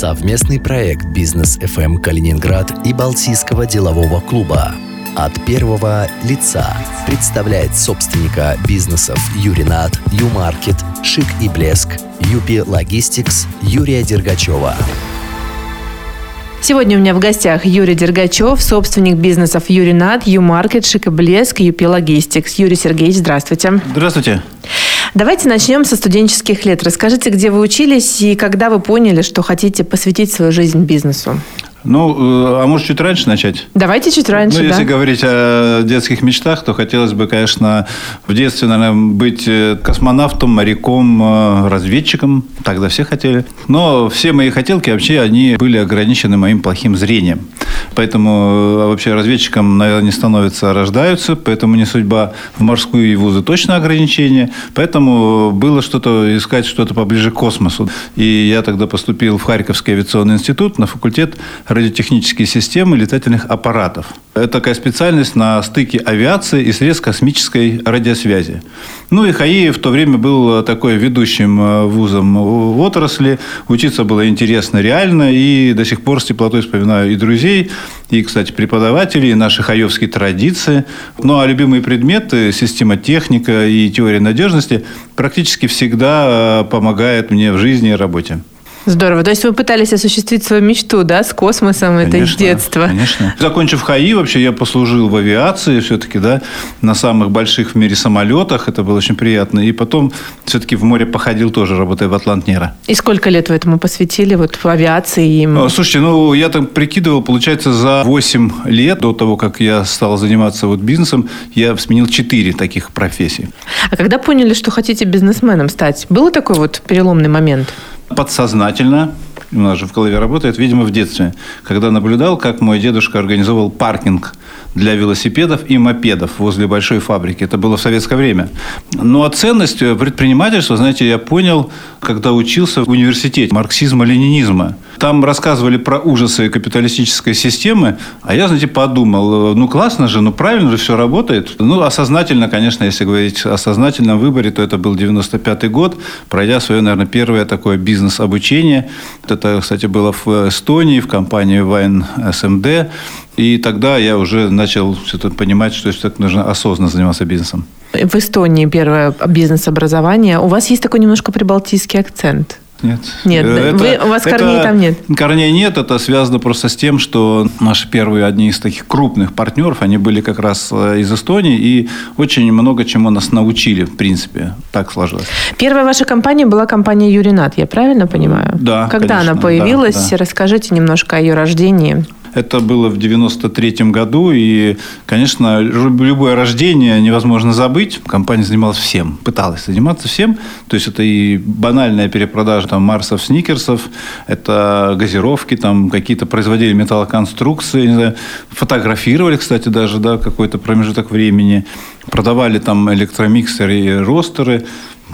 Совместный проект «Бизнес FM Калининград» и Балтийского делового клуба от первого лица представляет собственника бизнесов Юринат, Юмаркет, Шик и Блеск, Юпи Логистикс Юрия Дергачева. Сегодня у меня в гостях Юрий Дергачев, собственник бизнесов Юринат, Юмаркет, Шик и Блеск, Юпи Логистикс. Юрий Сергеевич, здравствуйте. Здравствуйте. Давайте начнем со студенческих лет. Расскажите, где вы учились и когда вы поняли, что хотите посвятить свою жизнь бизнесу? Ну, э, а может, чуть раньше начать? Давайте чуть раньше, Ну, если да. говорить о детских мечтах, то хотелось бы, конечно, в детстве, наверное, быть э, космонавтом, моряком, э, разведчиком. Тогда все хотели. Но все мои хотелки вообще, они были ограничены моим плохим зрением. Поэтому э, вообще разведчиком, наверное, не становятся, а рождаются. Поэтому не судьба. В морскую и вузы точно ограничение. Поэтому было что-то искать, что-то поближе к космосу. И я тогда поступил в Харьковский авиационный институт на факультет радиотехнические системы летательных аппаратов. Это такая специальность на стыке авиации и средств космической радиосвязи. Ну и ХАИ в то время был такой ведущим э, вузом в отрасли. Учиться было интересно реально. И до сих пор с теплотой вспоминаю и друзей, и, кстати, преподавателей, и наши хаевские традиции. Ну а любимые предметы, система техника и теория надежности практически всегда э, помогают мне в жизни и работе. Здорово. То есть вы пытались осуществить свою мечту, да, с космосом, это из Конечно, детства. Конечно. Закончив ХАИ, вообще я послужил в авиации все-таки, да, на самых больших в мире самолетах. Это было очень приятно. И потом все-таки в море походил тоже, работая в Атлантнера. И сколько лет вы этому посвятили, вот в авиации? И... А, Слушайте, ну, я там прикидывал, получается, за 8 лет до того, как я стал заниматься вот бизнесом, я сменил 4 таких профессий. А когда поняли, что хотите бизнесменом стать? Был такой вот переломный момент? Подсознательно, у нас же в голове работает, видимо, в детстве, когда наблюдал, как мой дедушка организовал паркинг для велосипедов и мопедов возле большой фабрики. Это было в советское время. Ну, а ценность предпринимательства, знаете, я понял, когда учился в университете марксизма-ленинизма. Там рассказывали про ужасы капиталистической системы, а я, знаете, подумал, ну, классно же, ну, правильно же все работает. Ну, осознательно, конечно, если говорить о сознательном выборе, то это был 95-й год, пройдя свое, наверное, первое такое бизнес-обучение. Это, кстати, было в Эстонии, в компании Wine SMD. И тогда я уже начал что-то понимать, что все-таки нужно осознанно заниматься бизнесом. В Эстонии первое бизнес-образование. У вас есть такой немножко прибалтийский акцент. Нет. Нет, Э, вы- у вас корней там нет. Корней нет. Это связано просто с тем, что наши первые одни из таких крупных партнеров, они были как раз э, из Эстонии и очень много чему нас научили, в принципе. Так сложилось. Первая ваша компания была компания Юринат, я правильно понимаю? Да, Когда конечно, она появилась? да, да. Расскажите немножко о ее рождении. Это было в 93 году, и, конечно, любое рождение невозможно забыть. Компания занималась всем, пыталась заниматься всем. То есть это и банальная перепродажа там, Марсов, Сникерсов, это газировки, там какие-то производили металлоконструкции, знаю, фотографировали, кстати, даже, да, какой-то промежуток времени, продавали там электромиксеры и ростеры,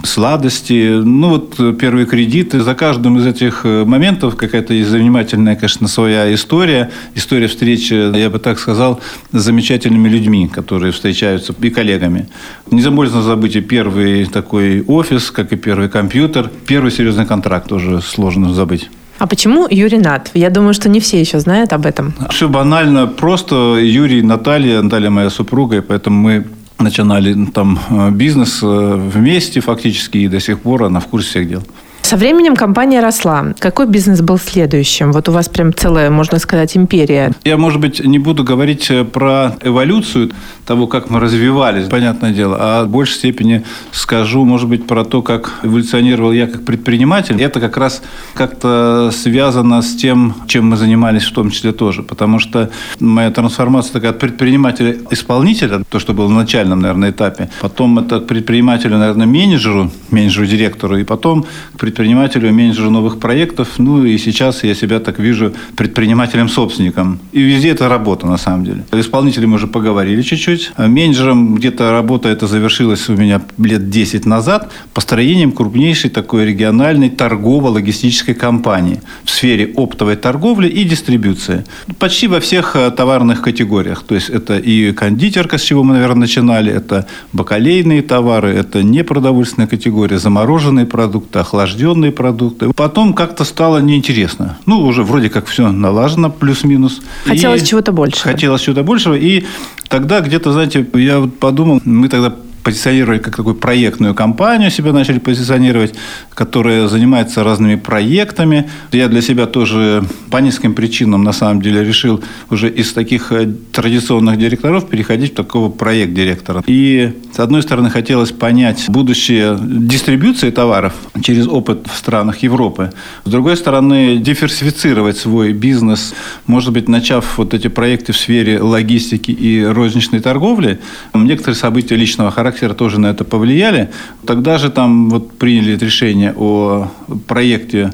сладости. Ну, вот э, первые кредиты. За каждым из этих э, моментов какая-то есть занимательная, конечно, своя история. История встречи, я бы так сказал, с замечательными людьми, которые встречаются, и коллегами. Нельзя забыть и первый такой офис, как и первый компьютер. Первый серьезный контракт тоже сложно забыть. А почему Юринат? Я думаю, что не все еще знают об этом. Все банально. Просто Юрий, Наталья, Наталья моя супруга, и поэтому мы начинали там э, бизнес э, вместе фактически, и до сих пор она в курсе всех дел. Со временем компания росла. Какой бизнес был следующим? Вот у вас прям целая, можно сказать, империя. Я, может быть, не буду говорить э, про эволюцию того, как мы развивались, понятное дело, а в большей степени скажу, может быть, про то, как эволюционировал я как предприниматель. Это как раз как-то связано с тем, чем мы занимались в том числе тоже. Потому что моя трансформация такая от предпринимателя-исполнителя, то, что было на начальном, наверное, этапе, потом это к предпринимателю, наверное, менеджеру, менеджеру-директору, и потом к предпринимателю, менеджеру новых проектов. Ну и сейчас я себя так вижу предпринимателем-собственником. И везде это работа, на самом деле. Исполнителем мы уже поговорили чуть-чуть. Менеджером где-то работа это завершилась у меня лет 10 назад построением крупнейшей такой региональной торгово-логистической компании в сфере оптовой торговли и дистрибуции. Почти во всех э, товарных категориях. То есть это и кондитерка, с чего мы, наверное, начинали, это бакалейные товары, это непродовольственная категория, замороженные продукты, охлажденные казенные продукты. Потом как-то стало неинтересно. Ну, уже вроде как все налажено, плюс-минус. Хотелось чего-то большего. Хотелось чего-то большего. И тогда где-то, знаете, я вот подумал, мы тогда позиционировали как такую проектную компанию, себя начали позиционировать, которая занимается разными проектами. Я для себя тоже по нескольким причинам, на самом деле, решил уже из таких э, традиционных директоров переходить в такого проект-директора. И, с одной стороны, хотелось понять будущее дистрибуции товаров через опыт в странах Европы. С другой стороны, диверсифицировать свой бизнес, может быть, начав вот эти проекты в сфере логистики и розничной торговли. Некоторые события личного характера характера тоже на это повлияли. Тогда же там вот приняли решение о проекте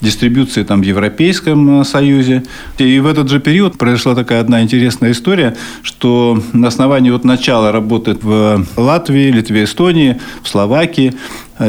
дистрибуции там, в Европейском э, Союзе. И в этот же период произошла такая одна интересная история, что на основании вот начала работы в Латвии, Литве, Эстонии, в Словакии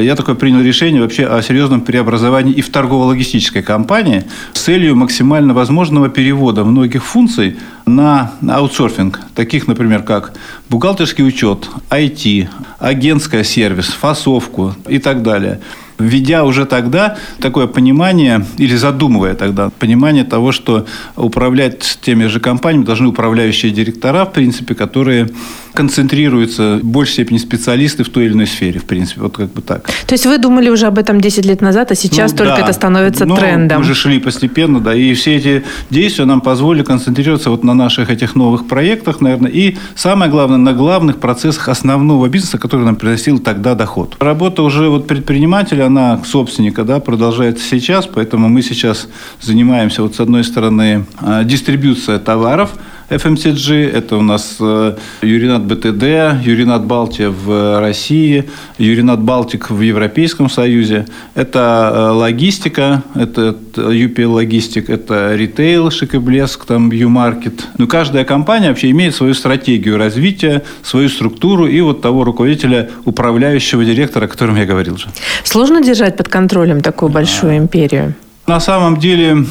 я такое принял решение вообще о серьезном преобразовании и в торгово-логистической компании с целью максимально возможного перевода многих функций на аутсорфинг, таких, например, как бухгалтерский учет, IT, агентская сервис, фасовку и так далее. Введя уже тогда такое понимание, или задумывая тогда понимание того, что управлять теми же компаниями должны управляющие директора, в принципе, которые концентрируются в большей степени специалисты в той или иной сфере, в принципе, вот как бы так. То есть вы думали уже об этом 10 лет назад, а сейчас ну, только да. это становится Но трендом? Мы же шли постепенно, да, и все эти действия нам позволили концентрироваться вот на наших этих новых проектах, наверное, и самое главное, на главных процессах основного бизнеса, который нам приносил тогда доход. Работа уже вот предпринимателя, она собственника, да, продолжается сейчас, поэтому мы сейчас занимаемся вот с одной стороны а, дистрибьюция товаров, FMCG, это у нас э, Юринат БТД, Юринат Балтия в России, Юринат Балтик в Европейском Союзе. Это э, логистика, это UPL Логистик, это ритейл, шик и блеск, там Ю-маркет. Но каждая компания вообще имеет свою стратегию развития, свою структуру и вот того руководителя, управляющего директора, о котором я говорил же. Сложно держать под контролем такую большую империю? На самом деле,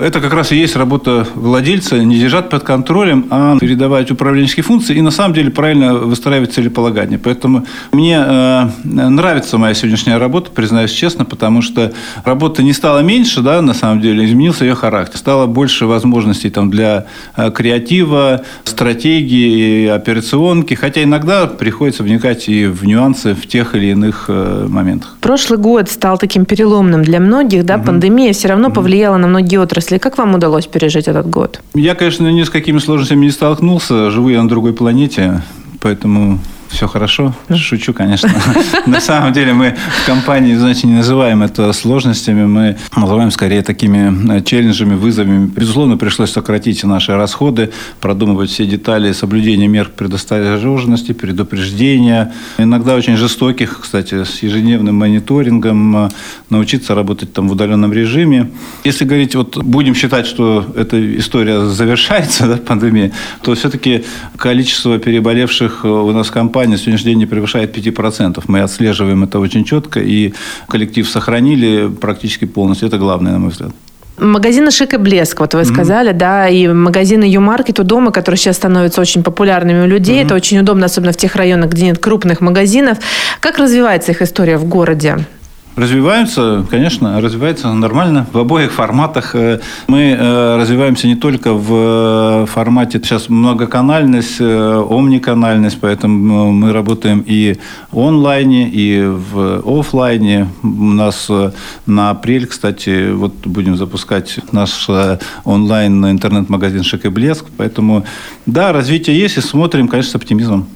это как раз и есть работа владельца, не держать под контролем, а передавать управленческие функции и на самом деле правильно выстраивать целеполагание. Поэтому мне э, нравится моя сегодняшняя работа, признаюсь честно, потому что работа не стала меньше, да, на самом деле, изменился ее характер. Стало больше возможностей там, для э, креатива, стратегии, операционки, хотя иногда приходится вникать и в нюансы в тех или иных э, моментах. Прошлый год стал таким переломным для многих, да, угу. пандемия все равно повлияло на многие отрасли. Как вам удалось пережить этот год? Я, конечно, ни с какими сложностями не столкнулся. Живу я на другой планете, поэтому все хорошо. Шучу, конечно. На самом деле мы в компании, значит, не называем это сложностями, мы называем скорее такими э, челленджами, вызовами. Безусловно, пришлось сократить наши расходы, продумывать все детали соблюдения мер предосторожности, предупреждения. Иногда очень жестоких, кстати, с ежедневным мониторингом, э, научиться работать там в удаленном режиме. Если говорить, вот будем считать, что эта история завершается, да, пандемия, то все-таки количество переболевших у нас в компании компания на сегодняшний день не превышает 5%. Мы отслеживаем это очень четко, и коллектив сохранили практически полностью. Это главное, на мой взгляд. Магазины «Шик и блеск», вот вы mm-hmm. сказали, да, и магазины «Ю-маркет» у дома, которые сейчас становятся очень популярными у людей. Mm-hmm. Это очень удобно, особенно в тех районах, где нет крупных магазинов. Как развивается их история в городе? Развиваются, конечно, развивается нормально в обоих форматах. Э, мы э, развиваемся не только в э, формате сейчас многоканальность, омниканальность, поэтому мы работаем и онлайне, и в офлайне. У нас на апрель, кстати, вот будем запускать наш онлайн интернет-магазин «Шик и блеск». Поэтому, да, развитие есть, и смотрим, конечно, с оптимизмом.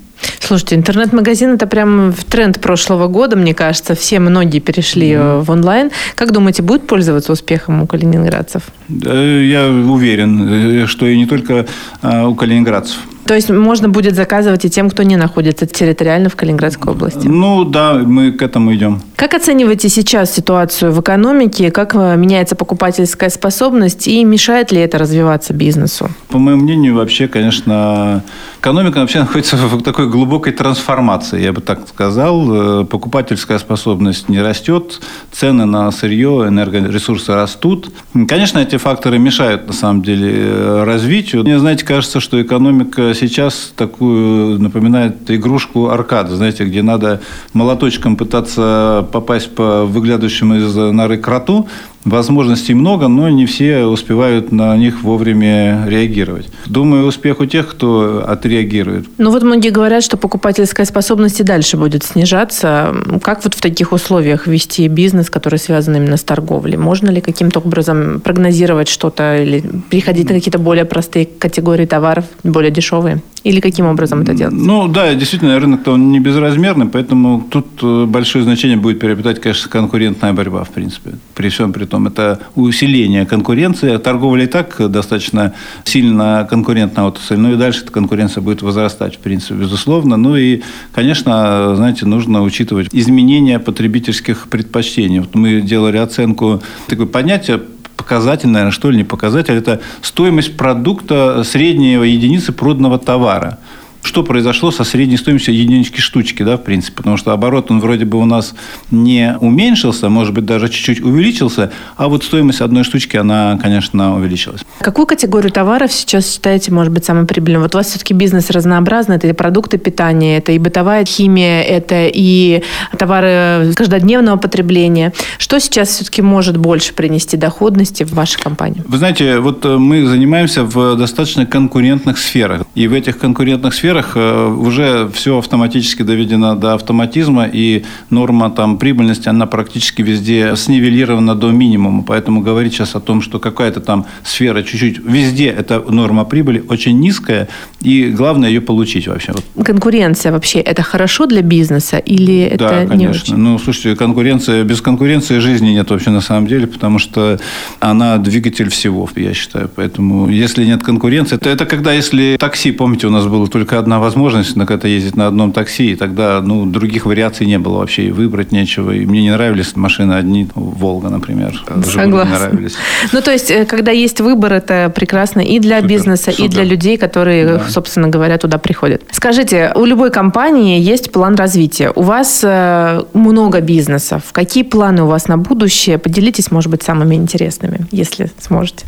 Слушайте, интернет-магазин это прям в тренд прошлого года, мне кажется. Все многие перешли mm-hmm. в онлайн. Как думаете, будет пользоваться успехом у калининградцев? Я уверен, э, что и не только а, у калининградцев. То есть можно будет заказывать и тем, кто не находится территориально в Калининградской области? Ну да, мы к этому идем. Как оцениваете сейчас ситуацию в экономике? Как э, меняется покупательская способность и мешает ли это развиваться бизнесу? По моему мнению, вообще, конечно, экономика вообще находится в такой глубокой трансформации, я бы так сказал. Э, покупательская способность не растет, цены на сырье, энергоресурсы растут. Конечно, эти факторы мешают, на самом деле, э, развитию. Мне, знаете, кажется, что экономика сейчас такую напоминает игрушку аркада, знаете, где надо молоточком пытаться попасть по выглядывающему из норы кроту, Возможностей много, но не все успевают на них вовремя реагировать. Думаю, успех у тех, кто отреагирует. Ну вот многие говорят, что покупательская способность и дальше будет снижаться. Как вот в таких условиях вести бизнес, который связан именно с торговлей? Можно ли каким-то образом прогнозировать что-то или переходить на какие-то более простые категории товаров, более дешевые? Или каким образом это делать? Ну да, действительно, рынок-то он не безразмерный, поэтому тут э, большое значение будет приобретать, конечно, конкурентная борьба, в принципе. При всем при том, это усиление конкуренции. Торговля и так достаточно сильно конкурентная отрасль, ну и дальше эта конкуренция будет возрастать, в принципе, безусловно. Ну и, конечно, знаете, нужно учитывать изменения потребительских предпочтений. Вот мы делали оценку, такое понятие показатель, наверное, что ли, не показатель, это стоимость продукта среднего единицы проданного товара что произошло со средней стоимостью единички штучки, да, в принципе, потому что оборот, он вроде бы у нас не уменьшился, может быть, даже чуть-чуть увеличился, а вот стоимость одной штучки, она, конечно, увеличилась. Какую категорию товаров сейчас считаете, может быть, самой прибыльной? Вот у вас все-таки бизнес разнообразный, это и продукты питания, это и бытовая химия, это и товары каждодневного потребления. Что сейчас все-таки может больше принести доходности в вашей компании? Вы знаете, вот э, мы занимаемся в достаточно конкурентных сферах, и в этих конкурентных сферах сферах э, уже все автоматически доведено до автоматизма, и норма там, прибыльности, она практически везде снивелирована до минимума. Поэтому говорить сейчас о том, что какая-то там сфера чуть-чуть, везде эта норма прибыли очень низкая, и главное ее получить вообще. Конкуренция вообще, это хорошо для бизнеса или это да, конечно. не очень? Ну, слушайте, конкуренция, без конкуренции жизни нет вообще на самом деле, потому что она двигатель всего, я считаю. Поэтому если нет конкуренции, то это когда, если такси, помните, у нас было только одна возможность на это ездить на одном такси, и тогда ну, других вариаций не было вообще, и выбрать нечего. И мне не нравились машины одни, Волга, например. Согласна. Не нравились. Ну, то есть, э, когда есть выбор, это прекрасно и для супер, бизнеса, супер. и для людей, которые, да. собственно говоря, туда приходят. Скажите, у любой компании есть план развития. У вас э, много бизнесов. Какие планы у вас на будущее? Поделитесь, может быть, самыми интересными, если сможете.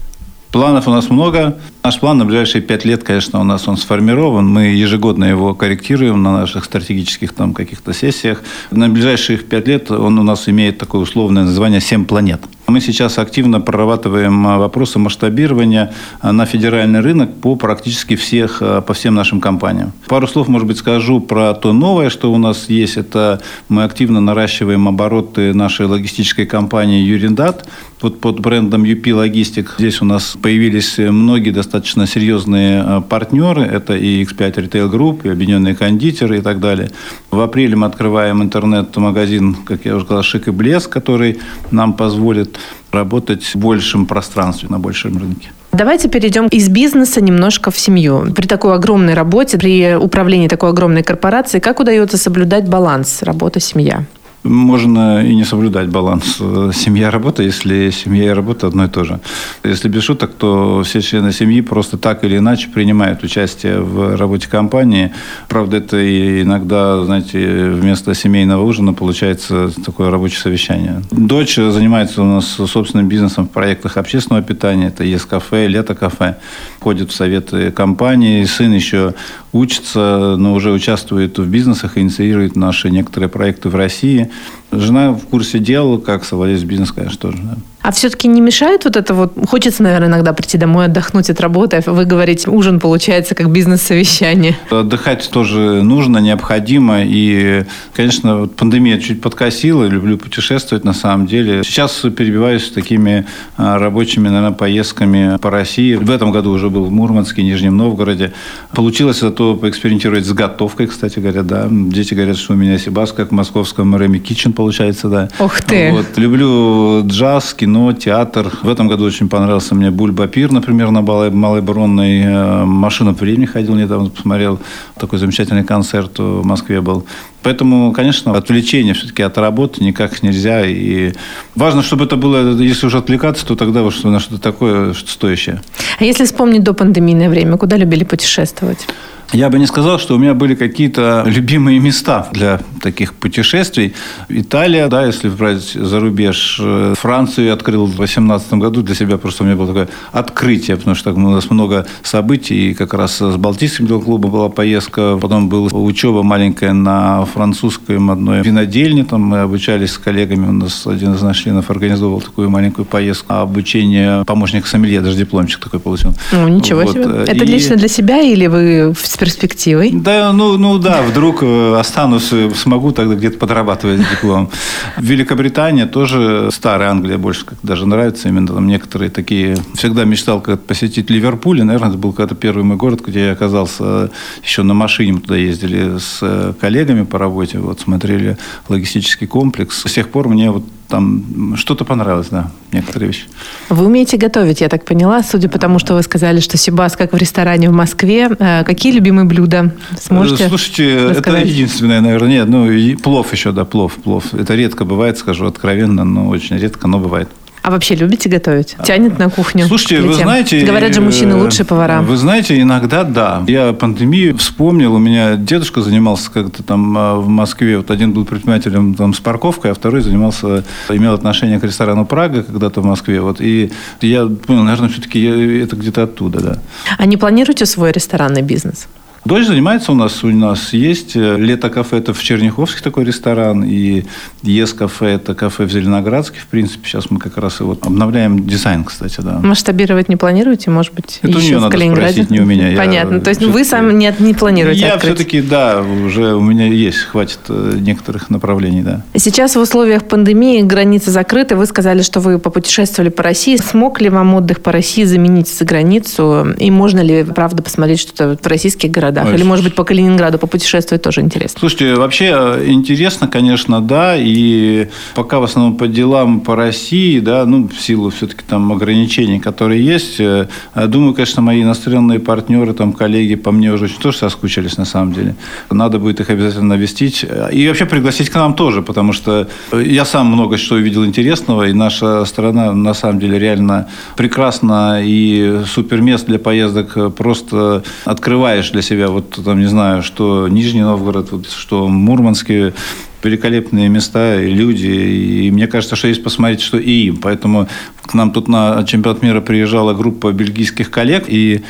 Планов у нас много. Наш план на ближайшие пять лет, конечно, у нас он сформирован. Мы ежегодно его корректируем на наших стратегических там каких-то сессиях. На ближайших пять лет он у нас имеет такое условное название «Семь планет». Мы сейчас активно прорабатываем а, вопросы масштабирования а, на федеральный рынок по практически всех, а, по всем нашим компаниям. Пару слов, может быть, скажу про то новое, что у нас есть. Это мы активно наращиваем обороты нашей логистической компании «Юриндат». Вот под брендом UP Logistic здесь у нас появились многие достаточно серьезные партнеры. Это и X5 Retail Group, и Объединенные кондитеры и так далее. В апреле мы открываем интернет-магазин, как я уже сказал, «Шик и блеск», который нам позволит работать в большем пространстве, на большем рынке. Давайте перейдем из бизнеса немножко в семью. При такой огромной работе, при управлении такой огромной корпорацией, как удается соблюдать баланс работа-семья? Можно и не соблюдать баланс семья-работа, если семья и работа одно и то же. Если без шуток, то все члены семьи просто так или иначе принимают участие в работе компании. Правда, это и иногда, знаете, вместо семейного ужина получается такое рабочее совещание. Дочь занимается у нас собственным бизнесом в проектах общественного питания. Это ЕС-кафе, лето-кафе. Ходит в советы компании. Сын еще учится, но уже участвует в бизнесах, инициирует наши некоторые проекты в России. Жена в курсе дела, как совладелец бизнеса, конечно, тоже. Да. А все-таки не мешает вот это вот? Хочется, наверное, иногда прийти домой, отдохнуть от работы. А вы говорите, ужин получается как бизнес-совещание. Отдыхать тоже нужно, необходимо. И, конечно, вот пандемия чуть подкосила. Люблю путешествовать на самом деле. Сейчас перебиваюсь такими а, рабочими, наверное, поездками по России. В этом году уже был в Мурманске, Нижнем Новгороде. Получилось зато поэкспериментировать с готовкой, кстати говоря, да. Дети говорят, что у меня Сибас, как в московском Рэми Китчен получается, да. Ух ты! Вот. Люблю джаз, кино театр. В этом году очень понравился мне Бульбапир, например, на Малой, Малой Бронной. Э, Машина времени ходил недавно, посмотрел. Такой замечательный концерт в Москве был. Поэтому, конечно, отвлечение все-таки от работы никак нельзя. И важно, чтобы это было, если уже отвлекаться, то тогда вот на что-то такое что стоящее. А если вспомнить до пандемийное время, куда любили путешествовать? Я бы не сказал, что у меня были какие-то любимые места для таких путешествий. Италия, да, если брать за рубеж. Э, Францию я открыл в 2018 году для себя. Просто у меня было такое открытие, потому что у нас много событий. И как раз с Балтийским клубом была поездка. Потом была учеба маленькая на французском одной винодельне. Там мы обучались с коллегами. У нас один из наших членов организовал такую маленькую поездку. Обучение помощника сомелье, даже дипломчик такой получил. Ну, ничего вот. себе. Это и... лично для себя или вы с перспективой? Да, ну, ну да, вдруг э, останусь, э, смогу тогда где-то подрабатывать диплом. Великобритания тоже, старая Англия больше как даже нравится. Именно там некоторые такие... Всегда мечтал как посетить Ливерпуль. И, наверное, это был когда-то первый мой город, где я оказался еще на машине. Мы туда ездили с э, коллегами по работе. Вот смотрели логистический комплекс. С тех пор мне вот там что-то понравилось, да, некоторые вещи. Вы умеете готовить, я так поняла, судя по тому, что вы сказали, что Сибас как в ресторане в Москве. Э, какие любимые блюда сможете Слушайте, рассказать? это единственное, наверное, нет, ну, и плов еще, да, плов, плов. Это редко бывает, скажу откровенно, но очень редко, но бывает. А вообще любите готовить? Тянет на кухню? Слушайте, вы знаете... Говорят же, мужчины э, лучшие повара. Вы знаете, иногда да. Я пандемию вспомнил. У меня дедушка занимался как-то там э, в Москве. Вот один был предпринимателем там с парковкой, а второй занимался, имел отношение к ресторану «Прага» когда-то в Москве. Вот. И я понял, наверное, все-таки это где-то оттуда, да. А не планируете свой ресторанный бизнес? Дочь занимается у нас, у нас есть э, лето-кафе, это в Черняховске такой ресторан, и ЕС-кафе, это кафе в Зеленоградске, в принципе, сейчас мы как раз и вот обновляем дизайн, кстати, да. Масштабировать не планируете, может быть, это еще у нее в надо Калининграде? спросить, не у меня. Понятно, то есть вы сами не, не планируете Я открыть? все-таки, да, уже у меня есть, хватит э, некоторых направлений, да. Сейчас в условиях пандемии границы закрыты, вы сказали, что вы попутешествовали по России. Смог ли вам отдых по России заменить за границу? И можно ли, правда, посмотреть что-то в российских городах? Городах? Ой. Или, может быть, по Калининграду попутешествовать тоже интересно? Слушайте, вообще э, интересно, конечно, да. И пока в основном по делам по России, да, ну, в силу все-таки там ограничений, которые есть, э, думаю, конечно, мои иностранные партнеры, там, коллеги по мне уже очень тоже соскучились, на самом деле. Надо будет их обязательно навестить. И вообще пригласить к нам тоже, потому что я сам много что увидел интересного, и наша страна, на самом деле, реально прекрасна и супер мест для поездок просто открываешь для себя себя, вот там, не знаю, что Нижний Новгород, вот, что Мурманские, великолепные места и люди. И мне кажется, что есть посмотреть, что и им. Поэтому к нам тут на чемпионат мира приезжала группа бельгийских коллег, и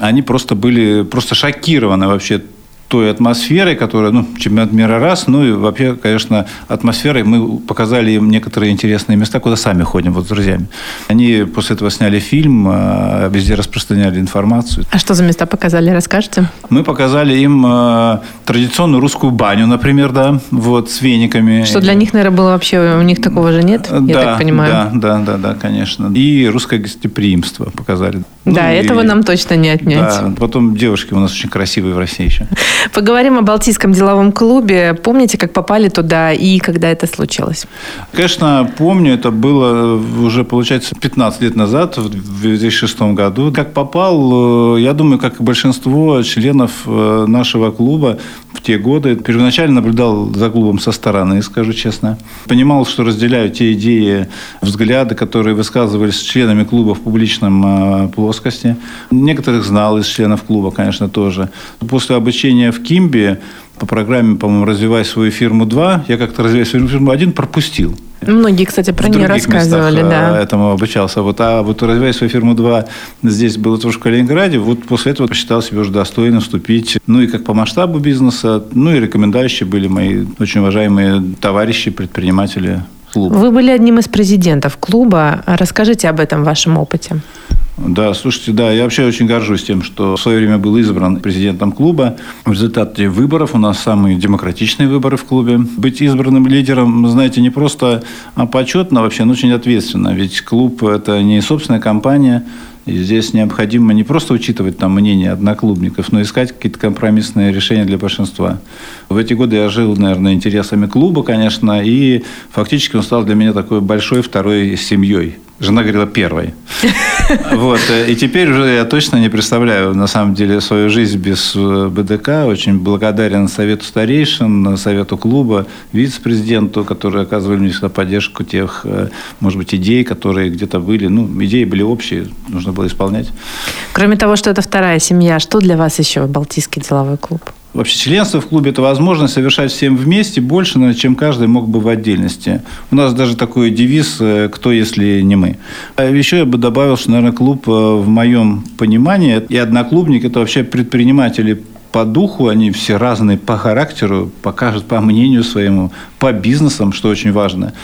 они просто были просто шокированы вообще той атмосферой, которая, ну, чемпионат мира раз, ну и вообще, конечно, атмосферой мы показали им некоторые интересные места, куда сами ходим вот с друзьями. Они после этого сняли фильм, а, везде распространяли информацию. А что за места показали, расскажете? Мы показали им а, традиционную русскую баню, например, да, вот с вениками. Что для них, наверное, было вообще, у них такого же нет, да, я так понимаю. Да, да, да, да, конечно. И русское гостеприимство показали. Да, ну, этого и, нам точно не отнять. Да, потом девушки у нас очень красивые в России еще. Поговорим о Балтийском деловом клубе. Помните, как попали туда и когда это случилось? Конечно, помню. Это было уже, получается, 15 лет назад, в 2006 году. Как попал, э, я думаю, как и большинство членов э, нашего клуба в те годы, первоначально наблюдал за клубом со стороны, скажу честно. Понимал, что разделяю те идеи, взгляды, которые высказывались членами клуба в публичном э, плоскости. Некоторых знал из членов клуба, конечно, тоже. После обучения в Кимбе по программе, по-моему, «Развивай свою фирму 2», я как-то «Развивай свою фирму 1» пропустил. Многие, кстати, про нее рассказывали, местах, да. Этому обучался. Вот, а вот «Развивай свою фирму 2» здесь было тоже в Калининграде. Вот после этого посчитал себя уже достойным вступить. Ну, и как по масштабу бизнеса, ну, и рекомендующие были мои очень уважаемые товарищи, предприниматели клуба. Вы были одним из президентов клуба. Расскажите об этом вашем опыте. Да, слушайте, да, я вообще очень горжусь тем, что в свое время был избран президентом клуба. В результате выборов у нас самые демократичные выборы в клубе. Быть избранным лидером, знаете, не просто а почетно вообще, но очень ответственно. Ведь клуб – это не собственная компания, и здесь необходимо не просто учитывать там мнение одноклубников, но искать какие-то компромиссные решения для большинства. В эти годы я жил, наверное, интересами клуба, конечно, и фактически он стал для меня такой большой второй семьей Жена говорила первой. Вот. И теперь уже я точно не представляю, на самом деле, свою жизнь без э, БДК. Очень благодарен Совету старейшин, Совету клуба, вице-президенту, которые оказывали мне всегда поддержку тех, э, может быть, идей, которые где-то были. Ну, идеи были общие, нужно было исполнять. Кроме того, что это вторая семья, что для вас еще Балтийский деловой клуб? Вообще членство в клубе – это возможность совершать всем вместе больше, чем каждый мог бы в отдельности. У нас даже такой девиз э, «Кто, если не мы?». А еще я бы добавил, что, наверное, клуб э, в моем понимании и одноклубник – это вообще предприниматели по духу, они все разные по характеру, покажут по мнению своему, по бизнесам, что очень важно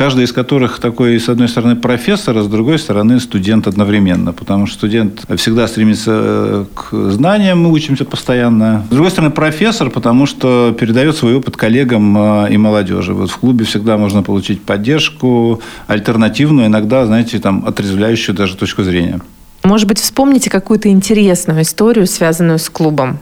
каждый из которых такой, с одной стороны, профессор, а с другой стороны, студент одновременно. Потому что студент всегда стремится э, к знаниям, мы учимся постоянно. С другой стороны, профессор, потому что передает свой опыт коллегам э, и молодежи. Вот в клубе всегда можно получить поддержку, альтернативную, иногда, знаете, там, отрезвляющую даже точку зрения. Может быть, вспомните какую-то интересную историю, связанную с клубом?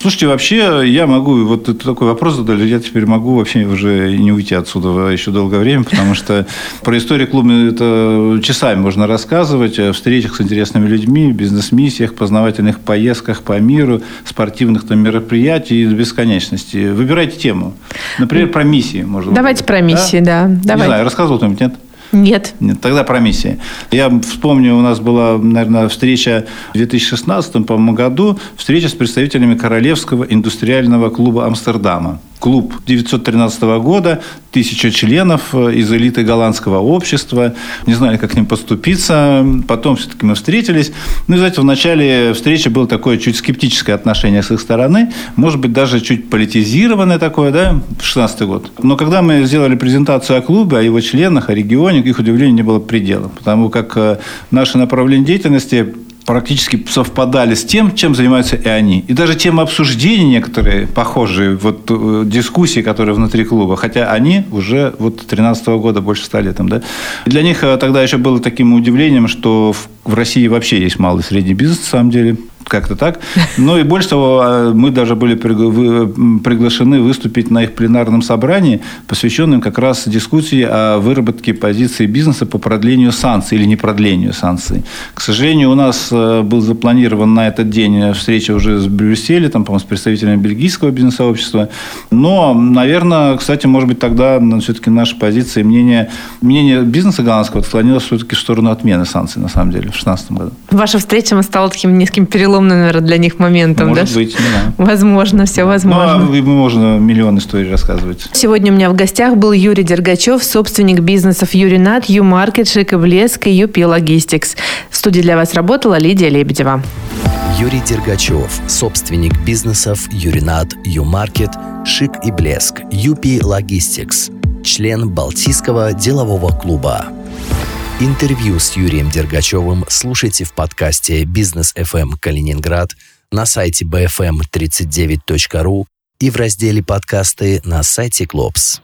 Слушайте, вообще я могу, вот такой вопрос задали, я теперь могу вообще уже не уйти отсюда еще долгое время, потому что про историю клуба это часами можно рассказывать, о встречах с интересными людьми, бизнес-миссиях, познавательных поездках по миру, спортивных там мероприятий до бесконечности. Выбирайте тему. Например, про миссии. Может Давайте быть. про миссии, да. да. Давайте. Не знаю, рассказывал кто-нибудь, нет? Нет. Нет, тогда про миссии. Я вспомню, у нас была, наверное, встреча в 2016 по году, встреча с представителями Королевского индустриального клуба Амстердама клуб 913 года, тысяча членов э, из элиты голландского общества. Не знали, как к ним подступиться. Потом все-таки мы встретились. Ну, и, знаете, в начале встречи было такое чуть скептическое отношение с их стороны. Может быть, даже чуть политизированное такое, да, в 16 год. Но когда мы сделали презентацию о клубе, о его членах, о регионе, их удивлению не было предела. Потому как э, наше направление деятельности практически совпадали с тем, чем занимаются и они. И даже темы обсуждений некоторые похожие, вот э, дискуссии, которые внутри клуба, хотя они уже вот 13 -го года больше ста лет. Да? Для них э, тогда еще было таким удивлением, что в России вообще есть малый и средний бизнес, на самом деле как-то так. Ну и больше того, а, мы даже были приглашены выступить на их пленарном собрании, посвященном как раз дискуссии о выработке позиции бизнеса по продлению санкций или не продлению санкций. К сожалению, у нас э, был запланирован на этот день встреча уже с Брюсселем, там, по-моему, с представителями бельгийского бизнес-сообщества. Но, наверное, кстати, может быть, тогда все-таки наша позиция и мнение, мнение бизнеса голландского отклонилось все-таки в сторону отмены санкций, на самом деле, в 2016 году. Ваша встреча стала таким низким переломом переломным, наверное, для них моментом. Может да? быть, да. Возможно, все возможно. Ну, а можно миллион историй рассказывать. Сегодня у меня в гостях был Юрий Дергачев, собственник бизнесов Юринат, Ю-Маркет, Шик и Блеск и Юпи Логистикс. В студии для вас работала Лидия Лебедева. Юрий Дергачев, собственник бизнесов Юринат, Ю-Маркет, Шик и Блеск, Юпи Логистикс, член Балтийского делового клуба. Интервью с Юрием Дергачевым слушайте в подкасте «Бизнес FM Калининград» на сайте bfm39.ru и в разделе «Подкасты» на сайте Клопс.